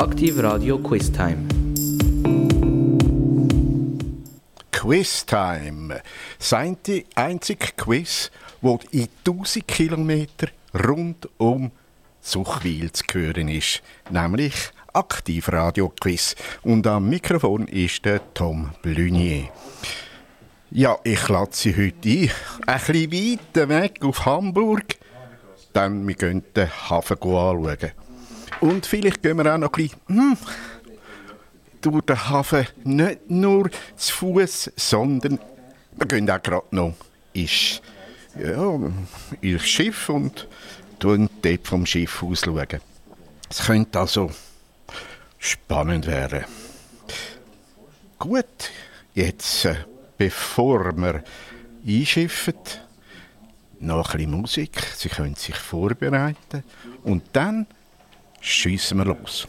Aktiv Radio Quiz Time. Quiz Time. Das einzige Quiz, das in 1000 Kilometer rund um Suchwil zu hören ist. Nämlich Aktiv Radio Quiz. Und am Mikrofon ist der Tom Blunier. Ja, ich lade Sie heute ein. Ein bisschen weiter weg auf Hamburg. Dann wir gehen den Hafen anschauen. Und vielleicht gehen wir auch noch ein bisschen hm, durch den Hafen nicht nur zu Fuß, sondern wir gehen auch gerade noch ins, ja, ins Schiff und schauen dort vom Schiff aus. Es könnte also spannend werden. Gut, jetzt, äh, bevor wir einschiffen, noch ein bisschen Musik. Sie können sich vorbereiten und dann schiessen wir los.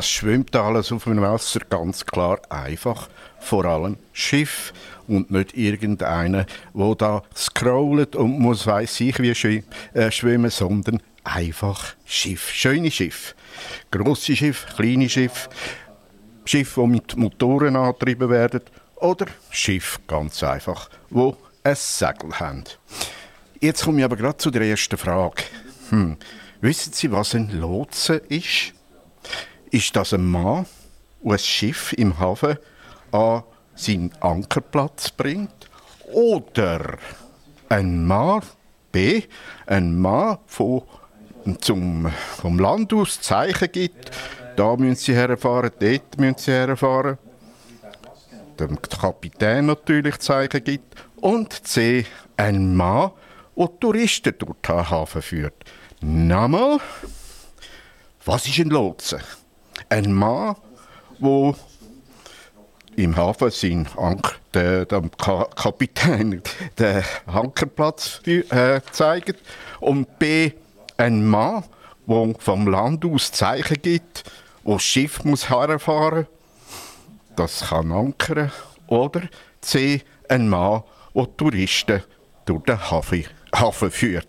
was schwimmt da alles auf dem Wasser? Ganz klar, einfach vor allem Schiff und nicht irgendeiner, wo da scrollt und muss weiß ich wie schwi äh, schwimmen, sondern einfach Schiff, schöne Schiff, große Schiff, kleine Schiff, Schiff, wo mit Motoren angetrieben werden oder Schiff ganz einfach, wo ein Segel haben. Jetzt komme ich aber gerade zu der ersten Frage. Hm. Wissen Sie, was ein Lotse ist? Ist das ein Mann, ein Schiff im Hafen an seinen Ankerplatz bringt? Oder ein Mann, B, ein Mann, der zum, vom Land aus Zeichen gibt, da müssen sie herfahren, dort müssen sie herfahren. Dem Kapitän natürlich Zeichen gibt. Und C, ein Mann, der Touristen durch den Hafen führt. Nochmal, was ist ein Lotse? Ein Mann, der im Hafen seinen Anker, der, Ka Kapitän den Ankerplatz äh, zeigt. Und B, ein Mann, der vom Land aus Zeichen gibt, wo das Schiff muss herfahren das kann ankern. Oder C, ein Mann, der Touristen durch den Hafen, Hafen führt.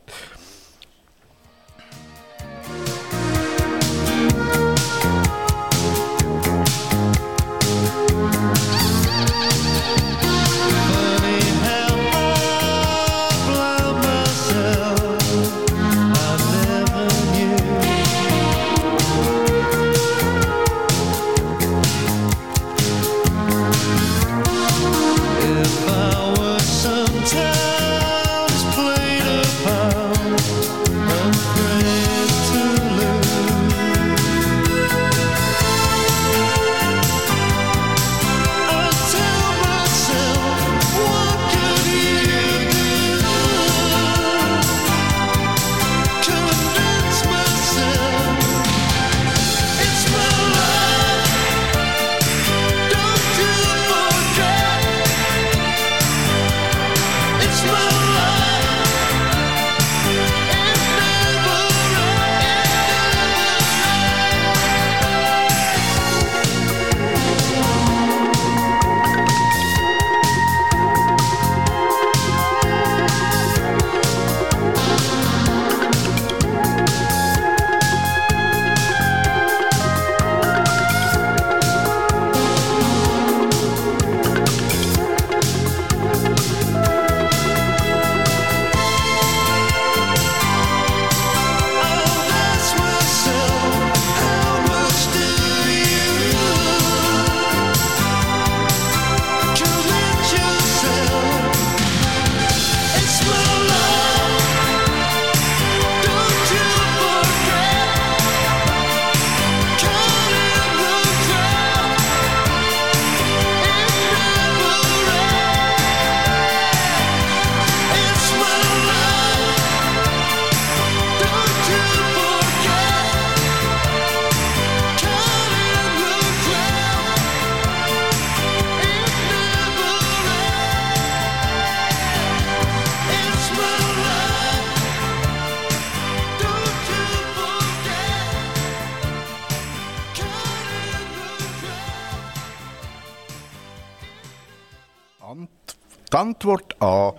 Antwort A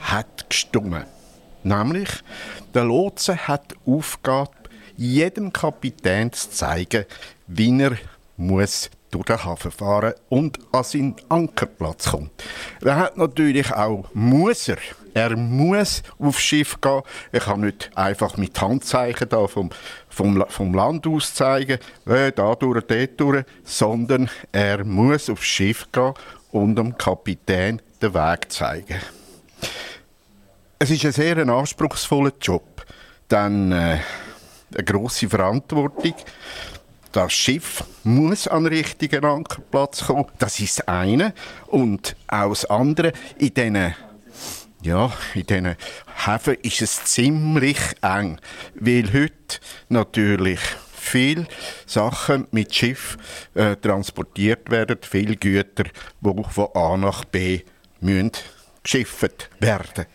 hat gestummen. Nämlich, der Lotse hat die Aufgabe, jedem Kapitän zu zeigen, wie er muss durch den Hafen fahren und an seinen Ankerplatz kommt. Er hat natürlich auch muss er. Er muss aufs Schiff gehen. Er kann nicht einfach mit Handzeichen da vom, vom, vom Land aus zeigen, äh, da durch, dort durch, sondern er muss aufs Schiff gehen und dem Kapitän den Weg zeigen. Es ist ein sehr anspruchsvoller Job, dann äh, eine große Verantwortung. Das Schiff muss an den richtigen Ankerplatz kommen. Das ist das eine. Und auch das andere, in diesen ja, in diesen Häfen ist es ziemlich eng, weil heute natürlich viele Sachen mit Schiff äh, transportiert werden, viele Güter, die von A nach B müssen geschifft werden.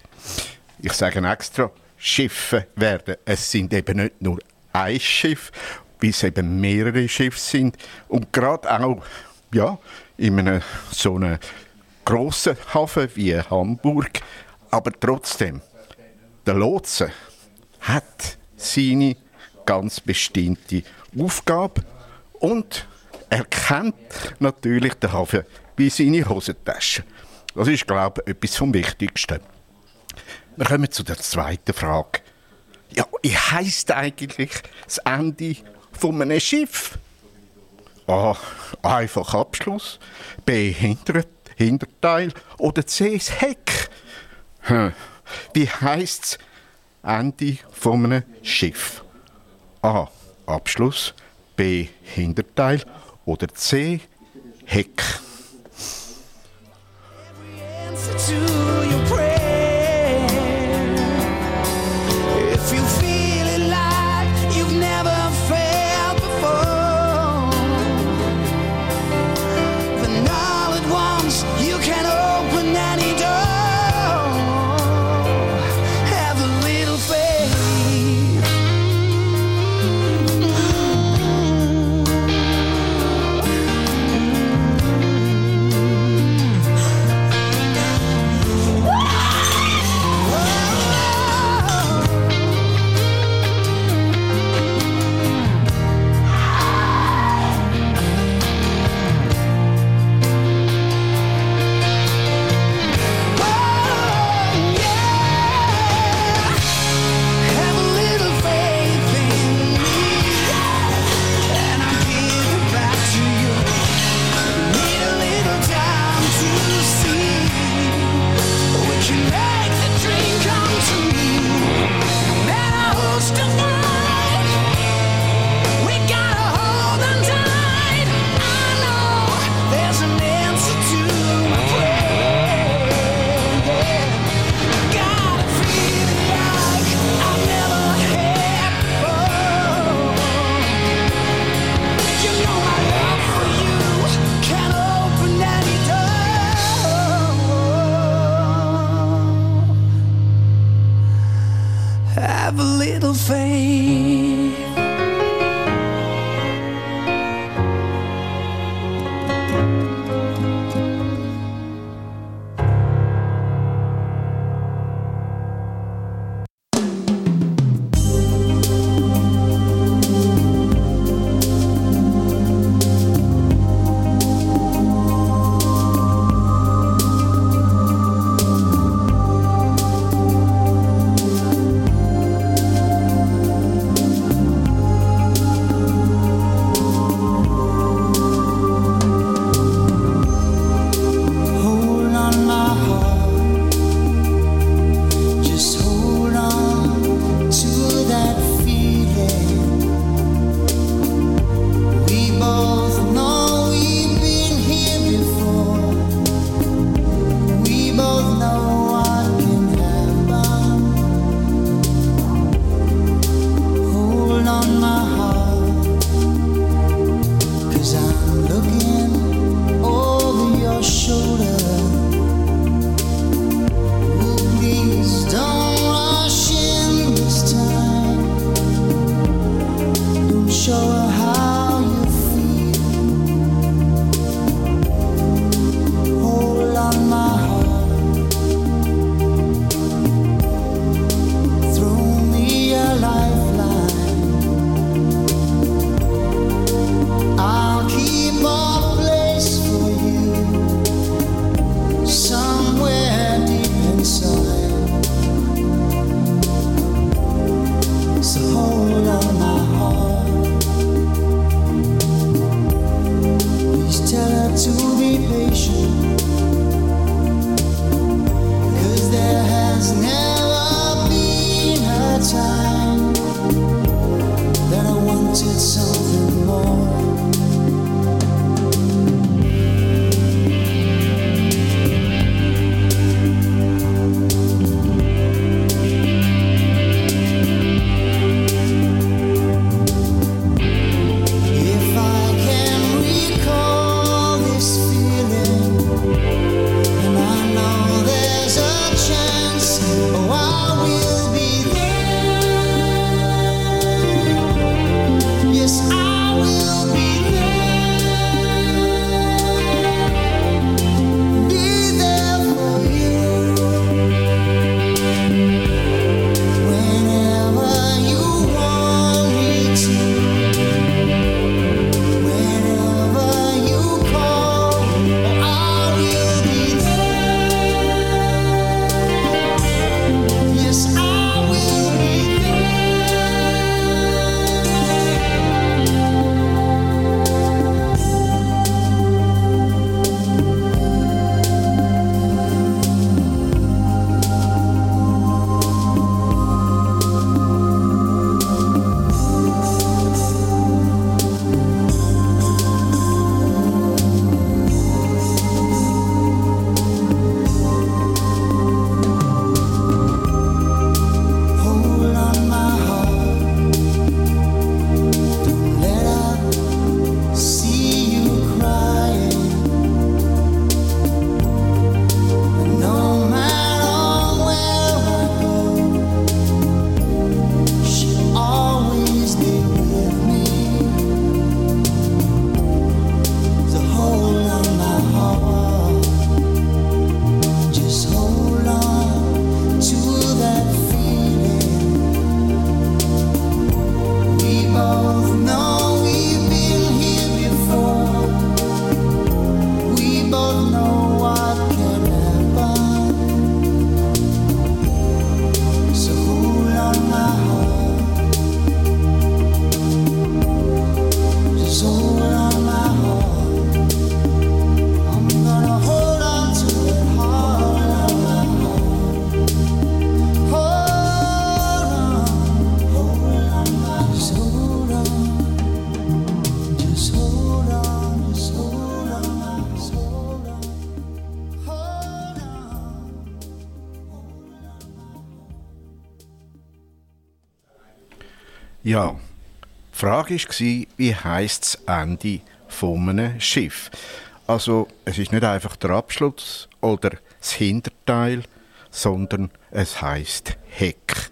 Ich sage extra, Schiffe werden. Es sind eben nicht nur ein Schiff, wie es eben mehrere Schiffe sind. Und gerade auch ja, in einem so einem grossen Hafen wie Hamburg aber trotzdem, der Lotse hat seine ganz bestimmte Aufgabe und er kennt natürlich den Hafen wie seine Hosentasche. Das ist, glaube ich, etwas vom Wichtigsten. Wir kommen zu der zweiten Frage. Ja, wie heisst eigentlich das Ende von einem Schiff? A. Einfach Abschluss. B. Hinter Hinterteil. Oder C. Das Heck. Hm. Wie heisst Ende von einem Schiff? A. Abschluss. B. Hinterteil. Oder C. Heck. Answer to your die Frage war, wie heisst das Ende von einem Schiff? Also, es ist nicht einfach der Abschluss oder das Hinterteil, sondern es heißt Heck.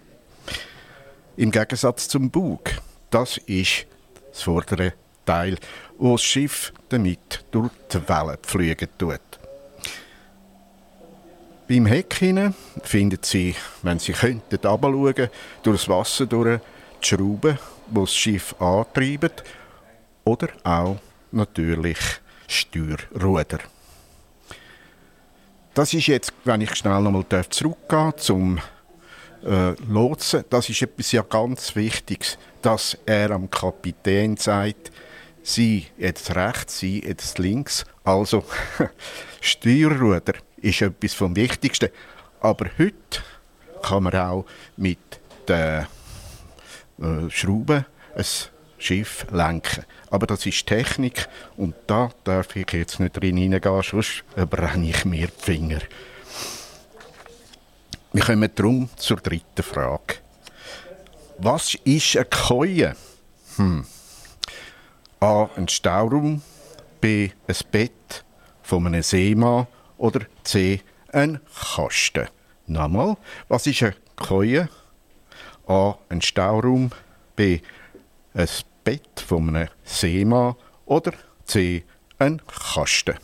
Im Gegensatz zum Bug. Das ist das vordere Teil, wo das Schiff damit durch die Wellen pflügen tut. Beim Heck hinein finden Sie, wenn Sie könnten, runterschauen, durch das Wasser durch die Schrauben, die das Schiff antreiben, oder auch natürlich Steuerruder. Das ist jetzt, wenn ich schnell nochmal zurückgehen zum äh, Lotsen, das ist etwas ja ganz Wichtiges, dass er am Kapitän sagt, sie jetzt rechts, sie jetzt links. Also Steuerruder ist etwas vom Wichtigsten. Aber heute kann man auch mit den äh, Schrauben ein Schiff lenken. Aber das ist Technik und da darf ich jetzt nicht drin hineingehen, sonst brenne ich mir die Finger. Wir kommen darum zur dritten Frage. Was ist eine Keue? Hm. A. Ein Stauraum. B. Ein Bett von einem Seemann. Oder C. Ein Kasten. Nochmal, was ist eine Keue? A. Ein Stauraum. B. Ein Bett von einem Seemann. Oder C. Ein Kasten.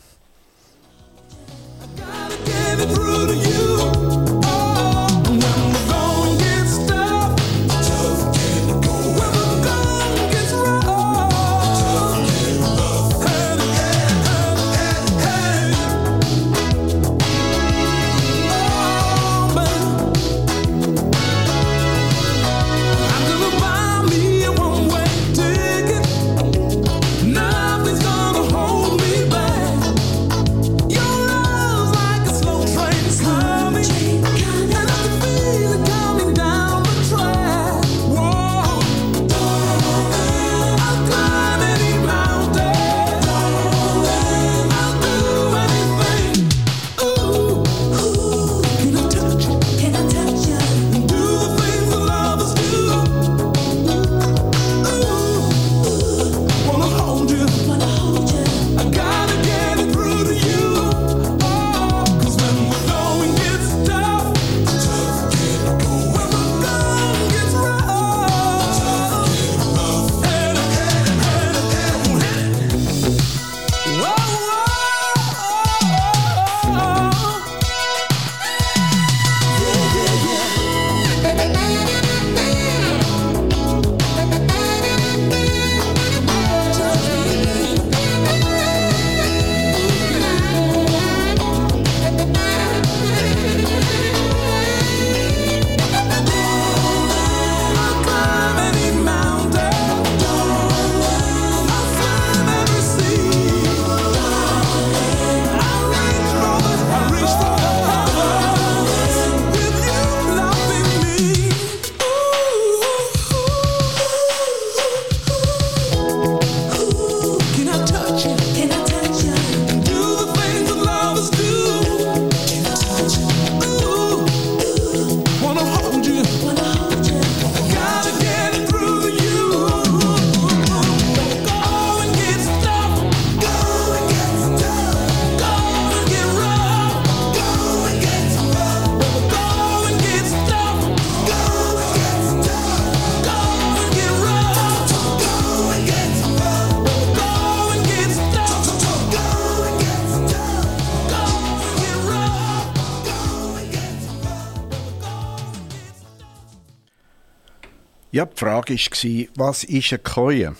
Frage war, was ist eine Koje?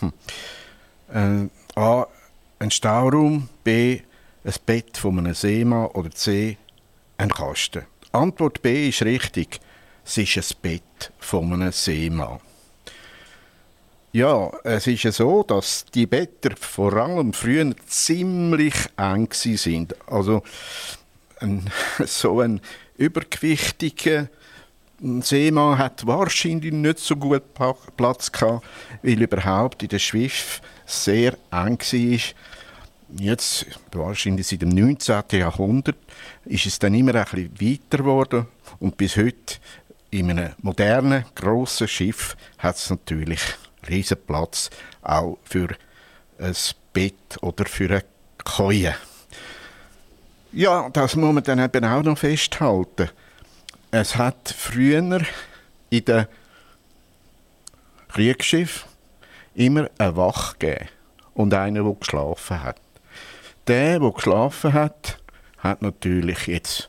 Hm. Äh, A. Ein Stauraum, B. Ein Bett von einem Seemann oder C. Ein Kasten. Antwort B ist richtig. Es ist ein Bett von einem Seemann. Ja, es ist ja so, dass die Betten vor allem früher ziemlich eng sind. Also ein, so ein übergewichtiger Seemann hat wahrscheinlich nicht so gut Platz gehabt, weil überhaupt in der Schiff sehr eng war. Jetzt, wahrscheinlich seit dem 19. Jahrhundert, ist es dann immer ein bisschen weiter geworden und bis heute in einem modernen, grossen Schiff hat es natürlich riesen Platz auch für ein Bett oder für eine Koje. Ja, das muss man dann eben auch noch festhalten. Es hat früher in den Kriegsschiffen immer eine Wache gegeben und einen, der geschlafen hat. Der, der geschlafen hat, hat natürlich jetzt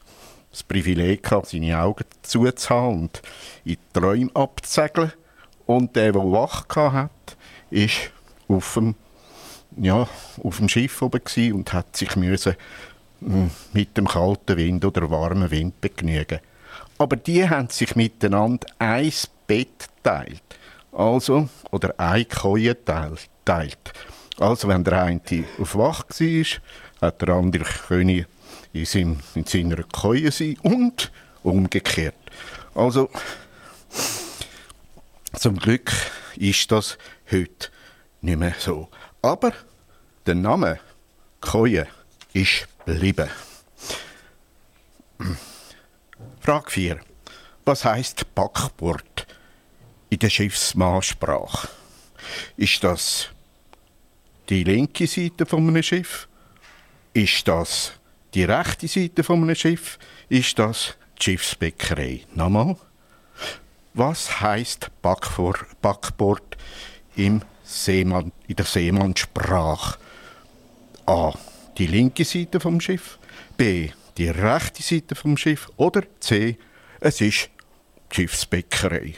das Privileg gehabt, seine Augen zuzuhaben und in die Träume abzusegeln. Und der, der wach hat, ist auf dem, ja, auf dem Schiff oben und hat sich müssen mm, mit dem kalten Wind oder warmen Wind begnügen. Aber die haben sich miteinander ein Bett teilt. Also, oder eine Koje teilt. teilt. Also, wenn der eine auf Wach war, hat der andere können in, seinem, in seiner Koje sein und umgekehrt. Also, zum Glück ist das heute nicht mehr so. Aber der Name Koje ist geblieben. Frage 4. Was heißt Backbord in der Schiffsmannsprache? Ist das die linke Seite von einem Schiff? Ist das die rechte Seite von einem Schiff? Ist das die Schiffsbäckerei? Nochmal. Was heißt Backbord, im Seemann, in der Seemannssprache? A. Die linke Seite vom Schiff. B. Die rechte Seite vom Schiff. Oder C. Es ist die Schiffsbäckerei.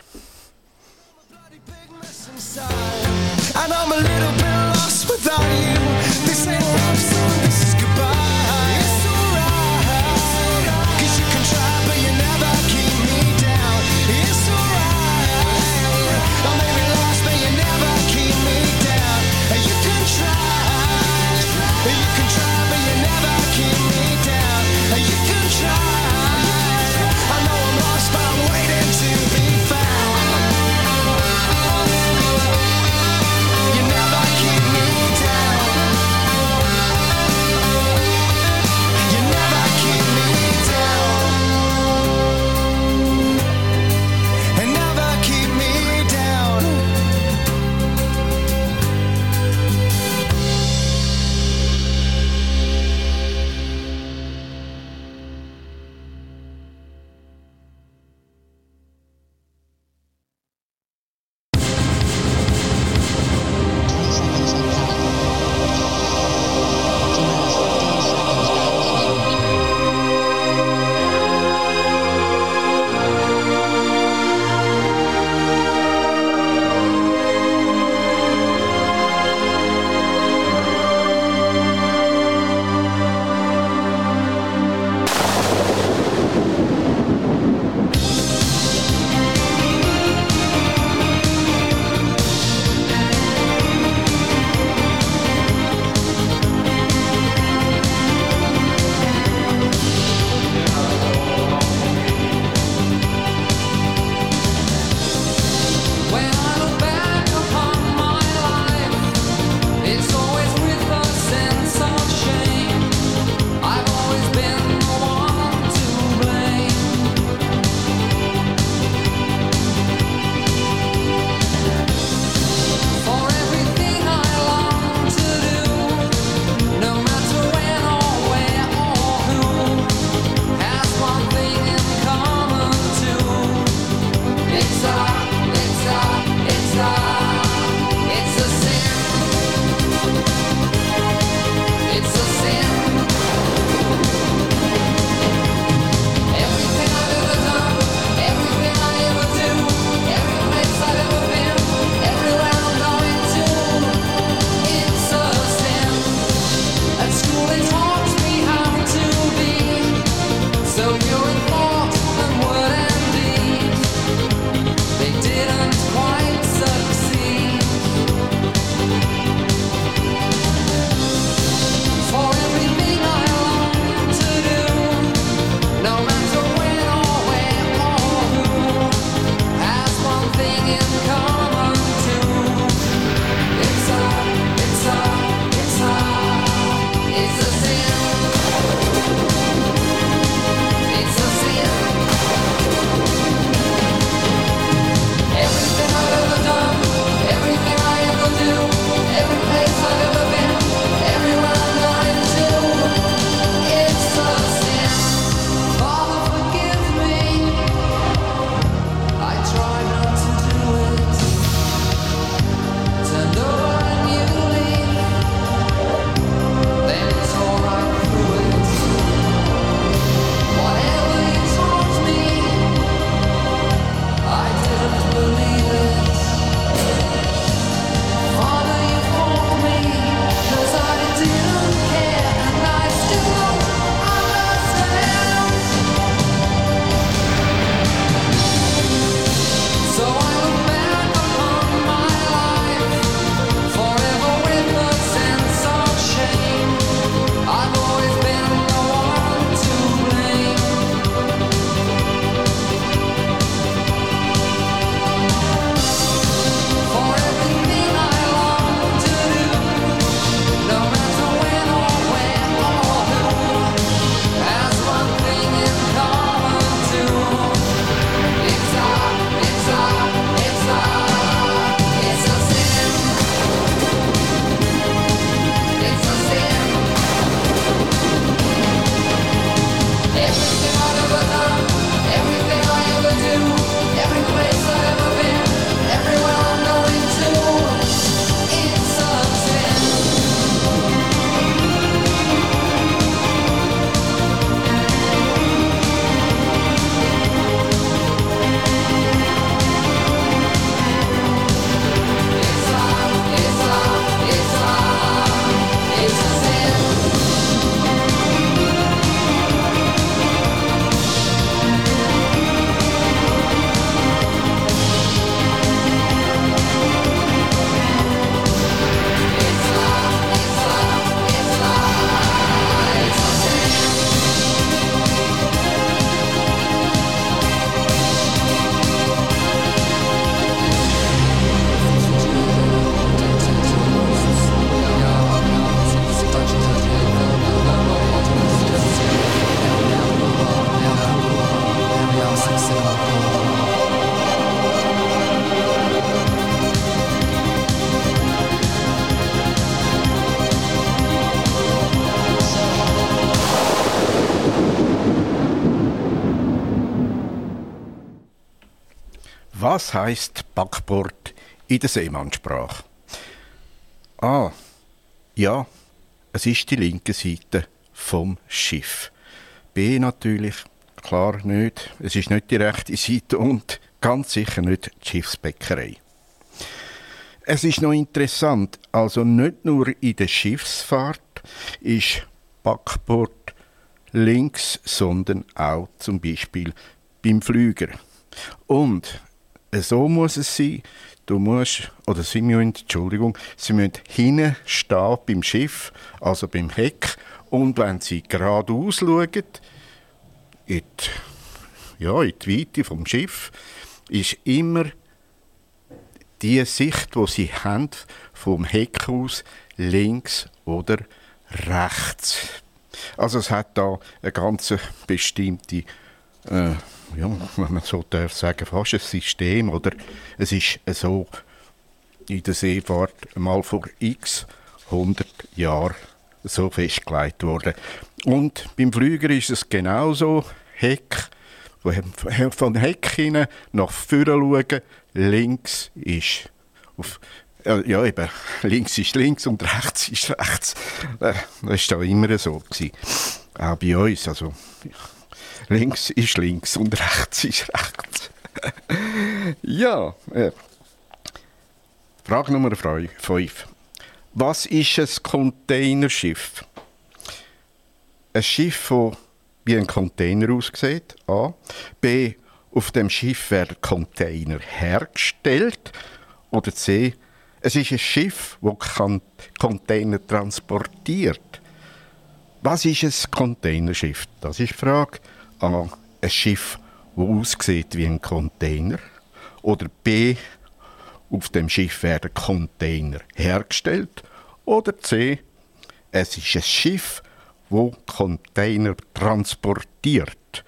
Was heißt Backbord in der Seemannssprache? A. Ja, es ist die linke Seite vom Schiff. B natürlich, klar nicht. Es ist nicht die rechte Seite und ganz sicher nicht die Schiffsbäckerei. Es ist noch interessant, also nicht nur in der Schiffsfahrt ist Backbord links, sondern auch zum Beispiel beim Flüger. Und so muss es sein. Du musst, oder sie müssen, Entschuldigung, sie müssen hinten stehen beim Schiff, also beim Heck. Und wenn sie geradeaus schauen, in die, ja, in die Weite vom Schiff, ist immer die Sicht, wo sie haben, vom Heck aus links oder rechts. Also es hat da eine ganz bestimmte, äh, ja, wenn man so darf sagen, fast ein System oder es ist so in der Seefahrt mal vor x 100 Jahren so festgelegt worden. Und beim Flüger ist es genauso. Heck, von Heck hinein nach vorne schauen, links ist auf äh, ja, eben, links ist links und rechts ist rechts. Äh, Das war da immer so. Gewesen. Auch bei uns. Also, links ist links und rechts ist rechts. ja, äh, Frage Nummer 5. Was ist ein Containerschiff? Ein Schiff, das wie ein Container aussieht. A. B. Auf dem Schiff werden Container hergestellt. Oder C. Es ist ein Schiff, das Container transportiert. Was ist ein Containerschiff? Das ist die Frage. A. Ein Schiff, das aussieht wie ein Container. Oder B. Auf dem Schiff werden Container hergestellt. Oder C. Es ist ein Schiff, wo Container transportiert.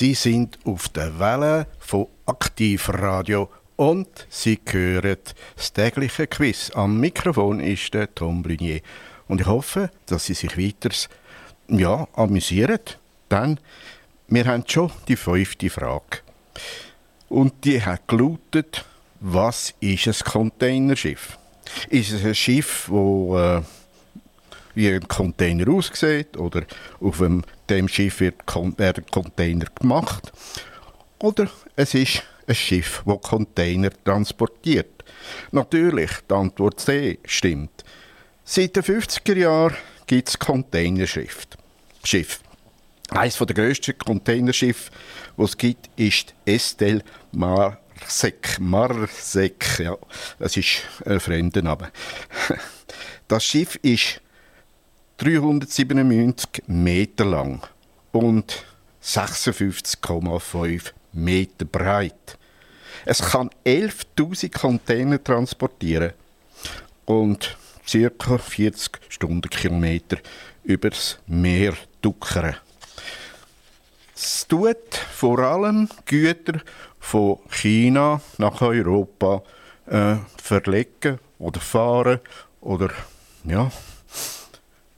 Sie sind auf der Welle von Aktivradio und Sie hören das tägliche Quiz. Am Mikrofon ist der Tom Blunier. Und ich hoffe, dass Sie sich weiter ja, amüsieren. Denn wir haben schon die fünfte Frage. Und die hat gelautet, was ist ein Containerschiff? Ist es ein Schiff, wo äh, wie ein Container aussieht oder auf dem dem Schiff wird, werden Container gemacht. Oder es ist ein Schiff, das Container transportiert. Natürlich, die Antwort C stimmt. Seit den 50er Jahren gibt es Containerschiffe. Schiff. Eines der grössten Containerschiffe, die es gibt, ist Estel Marsek. Marsek, ja, das ist ein fremder Name. Das Schiff ist 397 Meter lang und 56,5 Meter breit. Es kann 11.000 Container transportieren und ca. 40 Stundenkilometer übers Meer duckern. Es tut vor allem Güter von China nach Europa äh, verlegen oder fahren oder ja,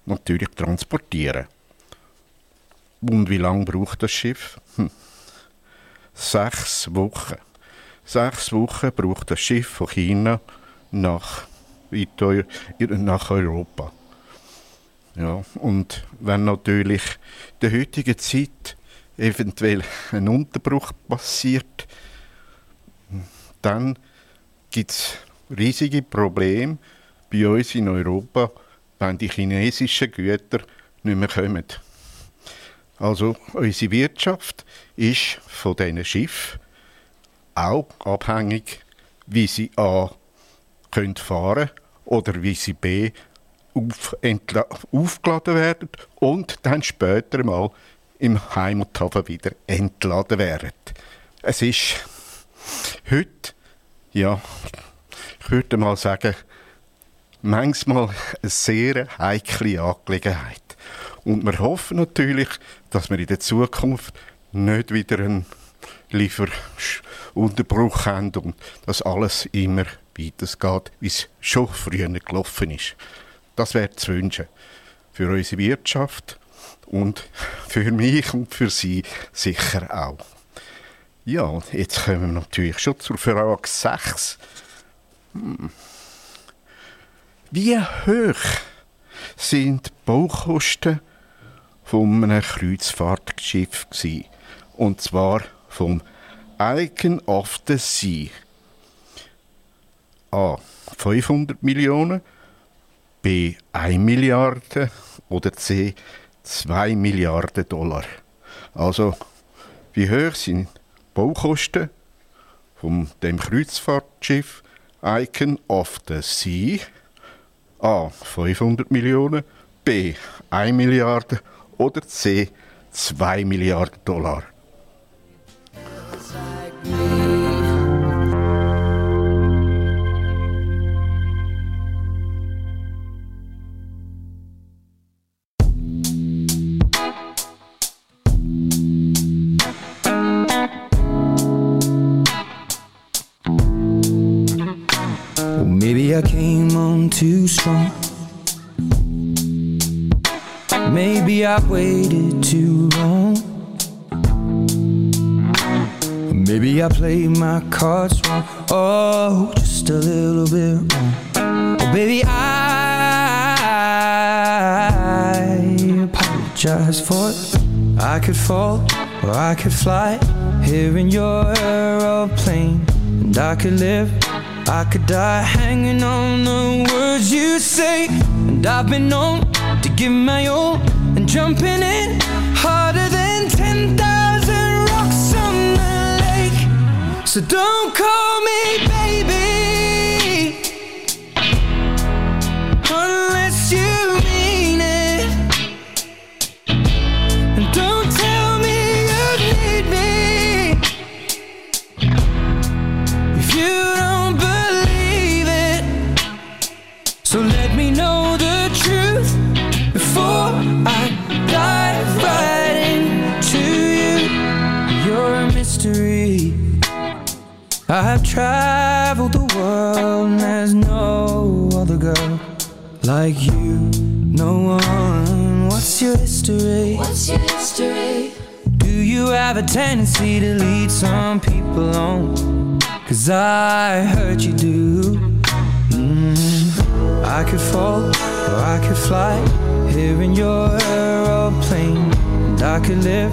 natürlich transportieren. Und wie lange braucht das Schiff? Hm. Sechs Wochen. Sechs Wochen braucht das Schiff von China nach, nach Europa. Ja, und wenn natürlich in der heutigen Zeit eventuell ein Unterbruch passiert, dann gibt es riesige Probleme bei uns in Europa, wenn die chinesischen Güter nicht mehr kommen. Also unsere Wirtschaft ist von diesen Schiffen auch abhängig, wie sie A können fahren oder wie sie B auf, aufgeladen werden und dann später mal im Heimathafen wieder entladen werden. Es ist heute, ja, ich würde mal sagen, manchmal eine sehr heikle Angelegenheit. Und wir hoffen natürlich, dass wir in der Zukunft nicht wieder einen Lieferunterbruch haben und dass alles immer weitergeht, wie es schon früher gelaufen ist. Das wäre zu wünschen. Für unsere Wirtschaft und für mich und für Sie sicher auch. Ja, jetzt kommen wir natürlich schon zur Frage 6. Hm. Wie hoch sind die Baukosten von einem Kreuzfahrtschiff gsi? Und zwar vom Icon of the Sea. A. 500 Millionen, B. 1 Milliarde oder C. 2 Milliarden Dollar. Also, wie hoch sind die Baukosten von dem Kreuzfahrtschiff Icon of the Sea? A. 500 Millionen, B. 1 Milliarde oder C. 2 Milliarden Dollar. Strong. Maybe I waited too long. Maybe I played my cards wrong. Oh, just a little bit wrong. Oh, baby, I apologize for it. I could fall or I could fly here in your aeroplane. And I could live, I could die hanging on the words you say. And I've been known to give my all and jumping in harder than 10,000 rocks on the lake. So don't call me baby I've traveled the world and there's no other girl like you. No one. What's your history? What's your history? Do you have a tendency to lead some people on? Cause I heard you do. Mm. I could fall or I could fly here in your aeroplane. And I could live,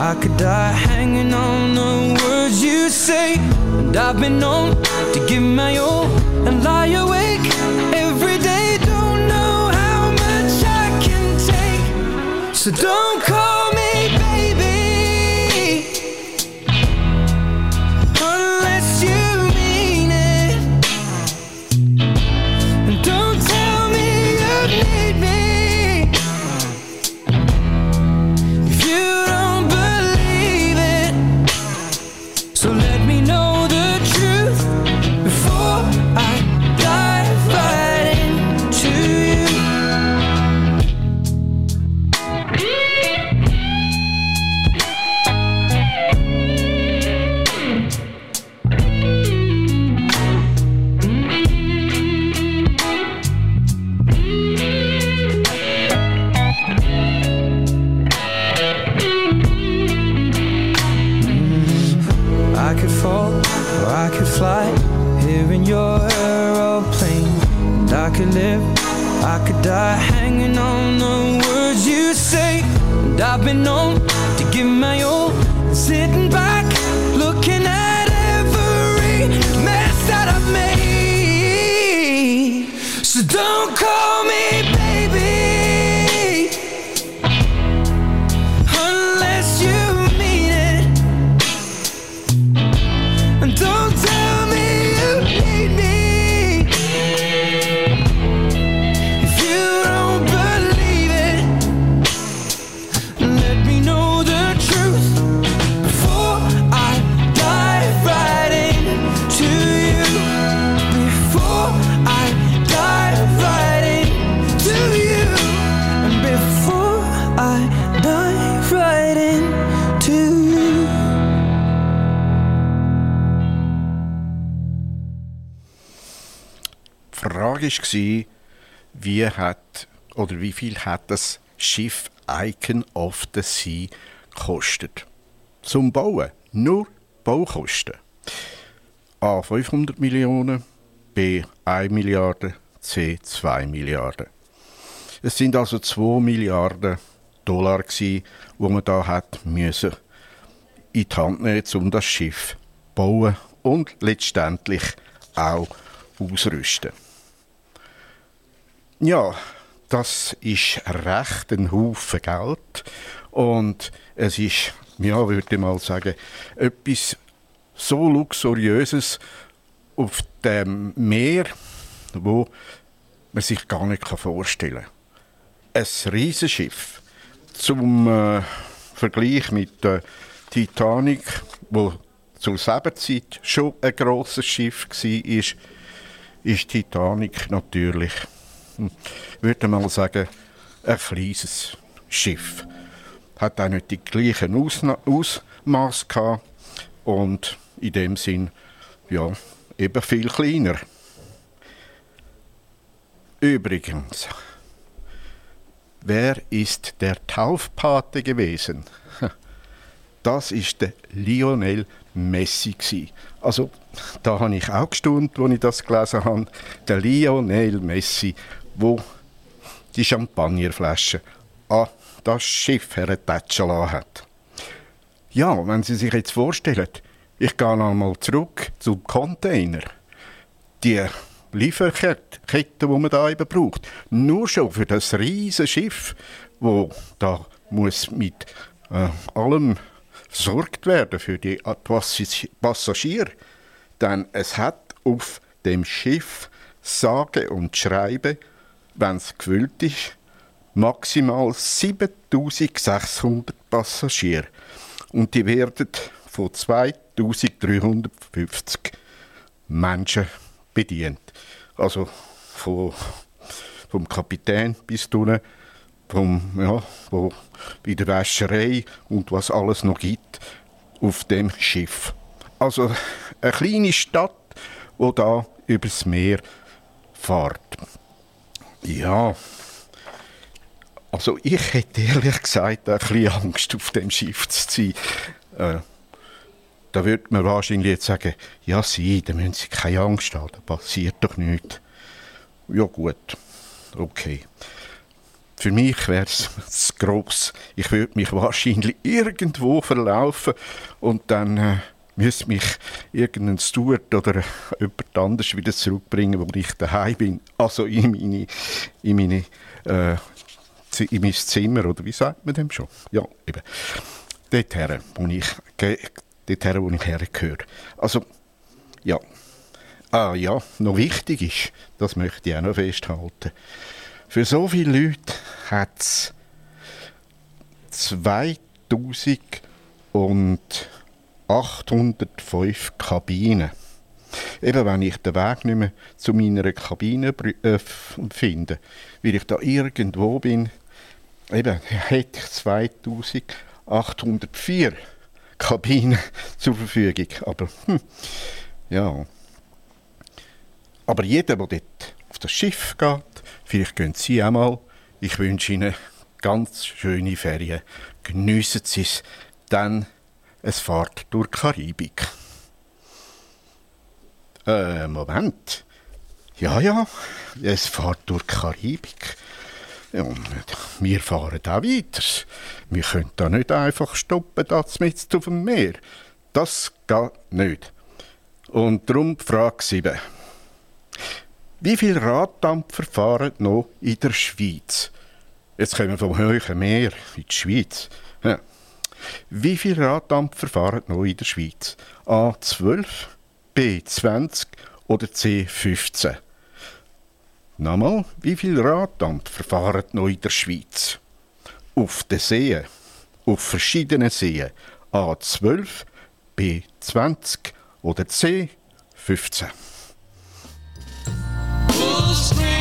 I could die hanging on the words you say. And I've been known to give my all and lie awake every day. Don't know how much I can take. So don't call War, wie hat oder wie viel hat das Schiff Icon of the Sea gekostet? Zum Bauen, nur Baukosten. A 500 Millionen, B 1 Milliarde, C 2 Milliarden. Es sind also 2 Milliarden Dollar gsi, wo man da hat müssen in die Hand nehmen, um das Schiff zu bauen und letztendlich auch ausrüsten. Ja, das ist recht ein Haufen Geld und es ist, ja, würde ich mal sagen, etwas so luxuriöses auf dem Meer, wo man sich gar nicht vorstellen kann. Ein Riesenschiff zum äh, Vergleich mit der Titanic, wo zur selben Zeit schon ein grosses Schiff war, ist, Titanic natürlich, würde mal sagen, ein kleines Schiff. Hat auch nicht die gleichen Ausmaß gehabt und in dem Sinn ja eben viel kleiner. Übrigens, wer ist der Taufpate gewesen? Das ist der Lionel Messi gsi. Also da habe ich auch gestaunt, als ich das gelesen habe. Der Lionel Messi, wo die Champagnerflasche an das Schiff hertatschen lassen hat. Ja, wenn Sie sich jetzt vorstellen, ich gehe einmal zurück zum Container. Die Lieferkette, Kette, die man da eben braucht. Nur schon für das riesige Schiff, wo da muss mit äh, allem versorgt werden für die Passagiere. Denn es hat auf dem Schiff sage und schreibe, wenn es gefüllt ist, maximal 7600 Passagiere. Und die werden von 2350 Menschen bedient. Also von, vom Kapitän bis unten, vom, ja, wo, bei der Wäscherei und was alles noch gibt auf dem Schiff. Also eine kleine Stadt, wo da übers Meer fährt. Ja, also ich hätte ehrlich gesagt ein bisschen Angst, auf dem Schiff zu sein. Äh, da würde man wahrscheinlich jetzt sagen, ja Sie, da müssen Sie keine Angst haben, da passiert doch nichts. Ja gut, okay. Für mich wäre es zu gross. Ich würde mich wahrscheinlich irgendwo verlaufen und dann äh, müsste mich irgendein Steward oder jemand anderes wieder zurückbringen, wo ich daheim bin. Also in meine, in meine äh, in mein Zimmer, oder wie sagt man dem schon? Ja, eben. Dorthin, wo ich, dorthin, wo ich hergehöre. Also, ja. Ah ja, noch wichtig ist, das möchte ich auch noch festhalten. Für so viele Leute hat es 2805 Kabinen. Eben, wenn ich den Weg nicht mehr zu meiner Kabine äh, finde, weil ich da irgendwo bin, eben, hätte ich 2804 Kabinen zur Verfügung. Aber, hm, ja. Aber jeder, der dort auf das Schiff geht, vielleicht gehen Sie auch mal, ich wünsche Ihnen ganz schöne Ferien. Geniessen Sie es, dann es fahrt durch die Karibik. Äh, Moment. Ja, ja, es fährt durch die Karibik. Und wir fahren auch weiter. Wir können da nicht einfach stoppen, da mitten auf dem Meer. Das geht nicht. Und darum Frage 7. Wie viele Raddampfer fahren noch in der Schweiz? Jetzt kommen wir vom hohen Meer in die Schweiz. Ja. Wie viele Raddampfer fahren noch in der Schweiz? A12, B20 oder C15? Nochmal, wie viele Raddampfer fahren noch in der Schweiz? Auf den Seen, auf verschiedenen Seen. A12, B20 oder C15? Pull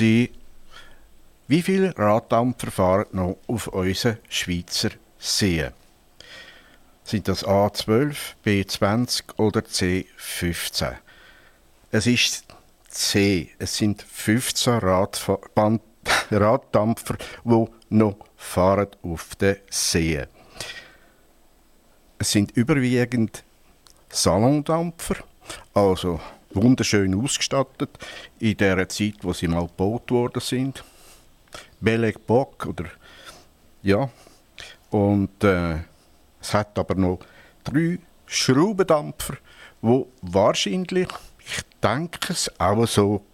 war, wie viele Raddampfer fahren noch auf unseren Schweizer Seen? Sind das A12, B20 oder C15? Es ist See. Es sind 15 Radfa Raddampfer, die noch fahren auf den See. Es sind überwiegend Salondampfer, also wunderschön ausgestattet in der Zeit, wo sie mal gebaut worden sind. Belle Époque oder ja. Und äh, es hat aber noch drei Schraubendampfer, wo wahrscheinlich, ich denke es, auch so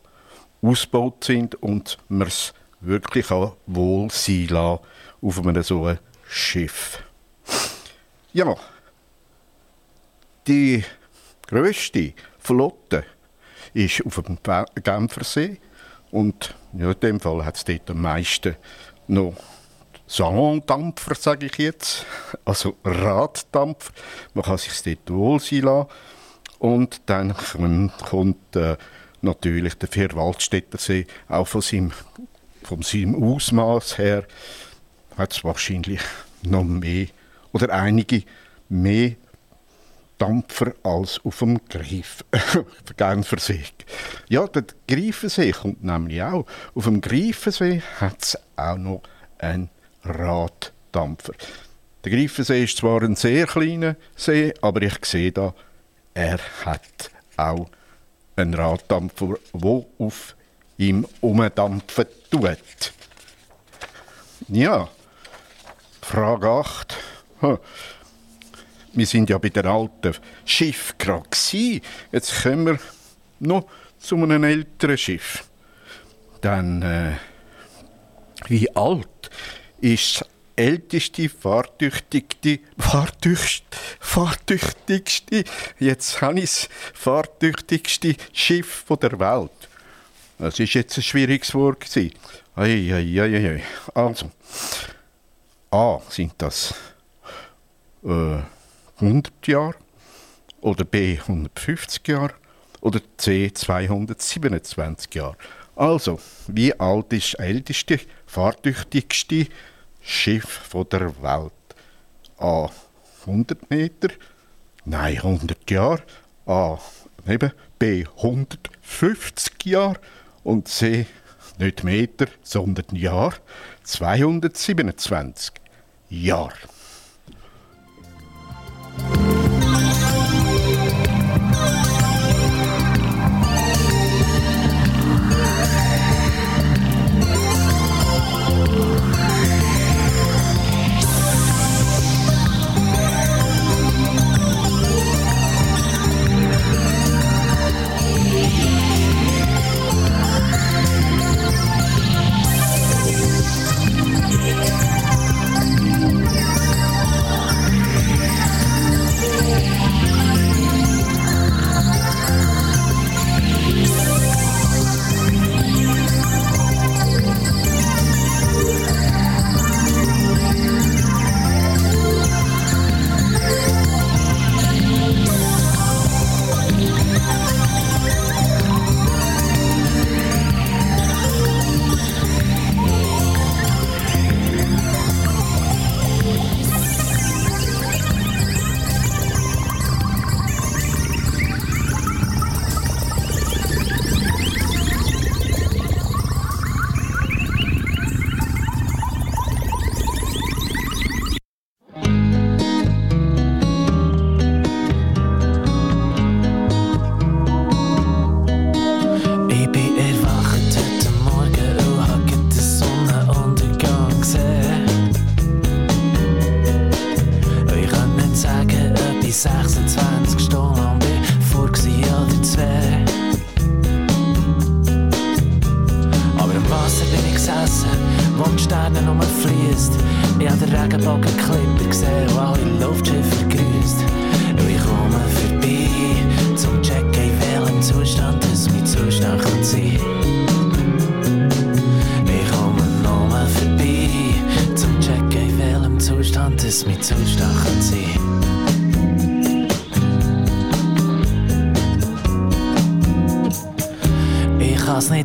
ausgebaut sind und man es wirklich auch wohl sein lassen auf einem so Schiff. Ja, die grösste Flotte ist auf dem Genfersee und ja, in dem Fall hat es dort am meisten noch Salondampfer, sage ich jetzt, also Raddampfer. Man kann sich dort wohl sein lassen. Und dann kommt, kommt äh, natürlich der Vierwaldstätter See, auch von seinem, von seinem Ausmaß her, hat es wahrscheinlich noch mehr oder einige mehr Dampfer als auf dem Greif, Genfersee. Ja, der Greifensee kommt nämlich auch. Auf dem Greifensee hat es auch noch einen Raddampfer. Der Greifensee ist zwar ein sehr kleiner See, aber ich sehe da, er hat auch einen Raddampfer, der auf ihm umdampfen tut. Ja, Frage 8. Wir sind ja bei den alten Schiff gerade. Jetzt kommen wir noch zu einem älteren Schiff. Dann, äh, wie alt ist das älteste, fahrtüchtigste, fahrtüchst, fahrtüchtigste, jetzt habe ich es, fahrtüchtigste Schiff der Welt? Das ist jetzt ein schwieriges Wort gewesen. Ei, ei, ei, ei. Also, A, sind das äh, 100 Jahre oder B 150 Jahre oder C 227 Jahre. Also, wie alt ist das älteste, fahrtüchtigste Schiff der Welt? A 100 Meter? Nein, 100 Jahre. A eben B 150 Jahre und C nicht Meter, sondern Jahr 227 Jahre. Ich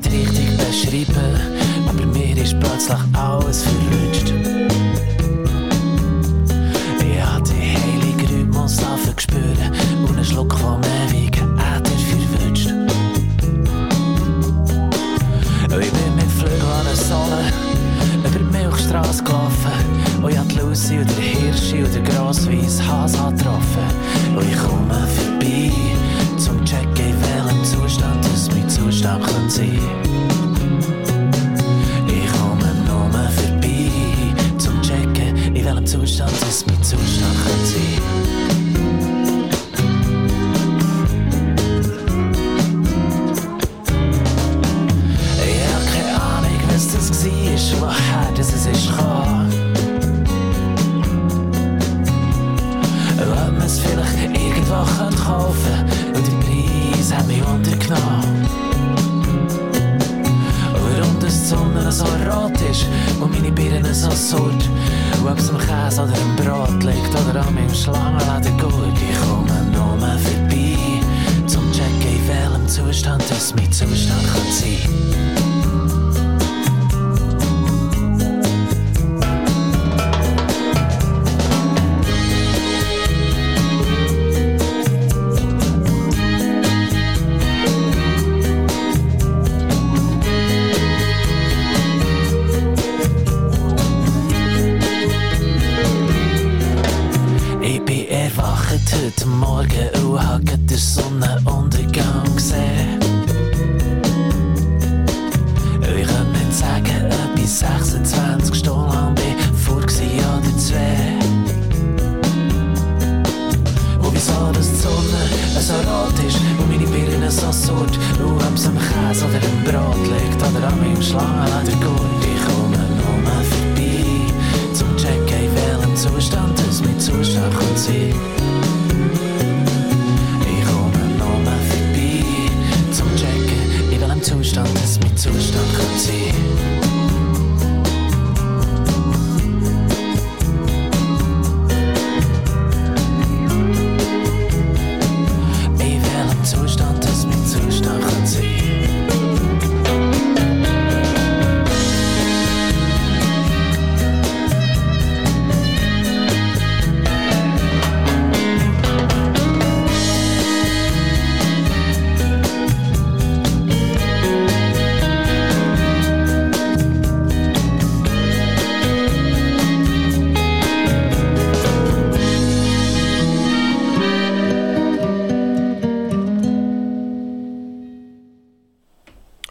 Ich Mein Zustand kann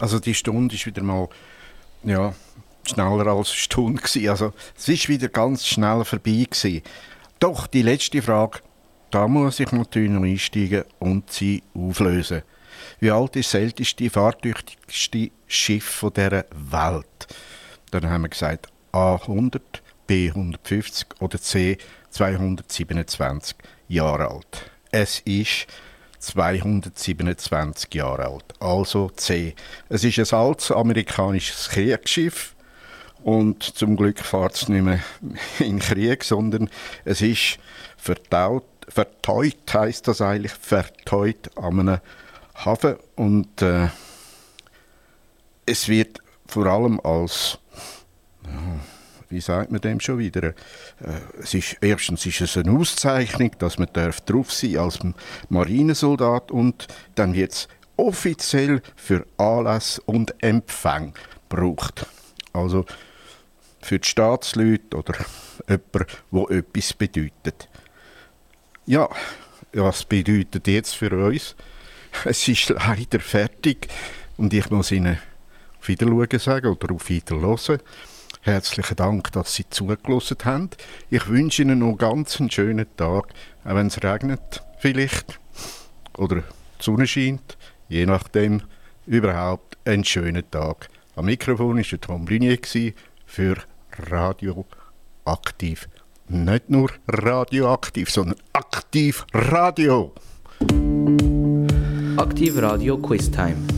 Also die Stunde ist wieder mal ja, schneller als eine Stunde gewesen. Also es ist wieder ganz schnell vorbei gewesen. Doch die letzte Frage, da muss ich natürlich noch einsteigen und sie auflösen. Wie alt ist das älteste, fahrtüchtigste Schiff von dieser Welt? Dann haben wir gesagt A100, B150 oder C 227 Jahre alt. Es ist 227 Jahre alt. Also C. Es ist ein altes amerikanisches Kriegsschiff und zum Glück fährt es nicht mehr in Krieg, sondern es ist vertaut, verteut, heisst das eigentlich, verteut an einem Hafen und äh, es wird vor allem als wie sagt man dem schon wieder? Äh, es ist, erstens ist es eine Auszeichnung, dass man darf drauf sein als Marinesoldat und dann wird es offiziell für Anlässe und Empfang gebraucht. Also für die Staatsleute oder jemand, wo etwas bedeutet. Ja, was bedeutet jetzt für uns? Es ist leider fertig und ich muss Ihnen auf Wiedersehen sagen oder auf Wiederhören. Herzlichen Dank, dass Sie zugelassen haben. Ich wünsche Ihnen noch ganz einen schönen Tag, auch wenn es regnet vielleicht oder die Sonne scheint, je nachdem, überhaupt einen schönen Tag. Am Mikrofon war Tom gewesen für Radio Aktiv. Nicht nur radioaktiv, sondern aktiv Radio. Aktiv Radio Quiz Time.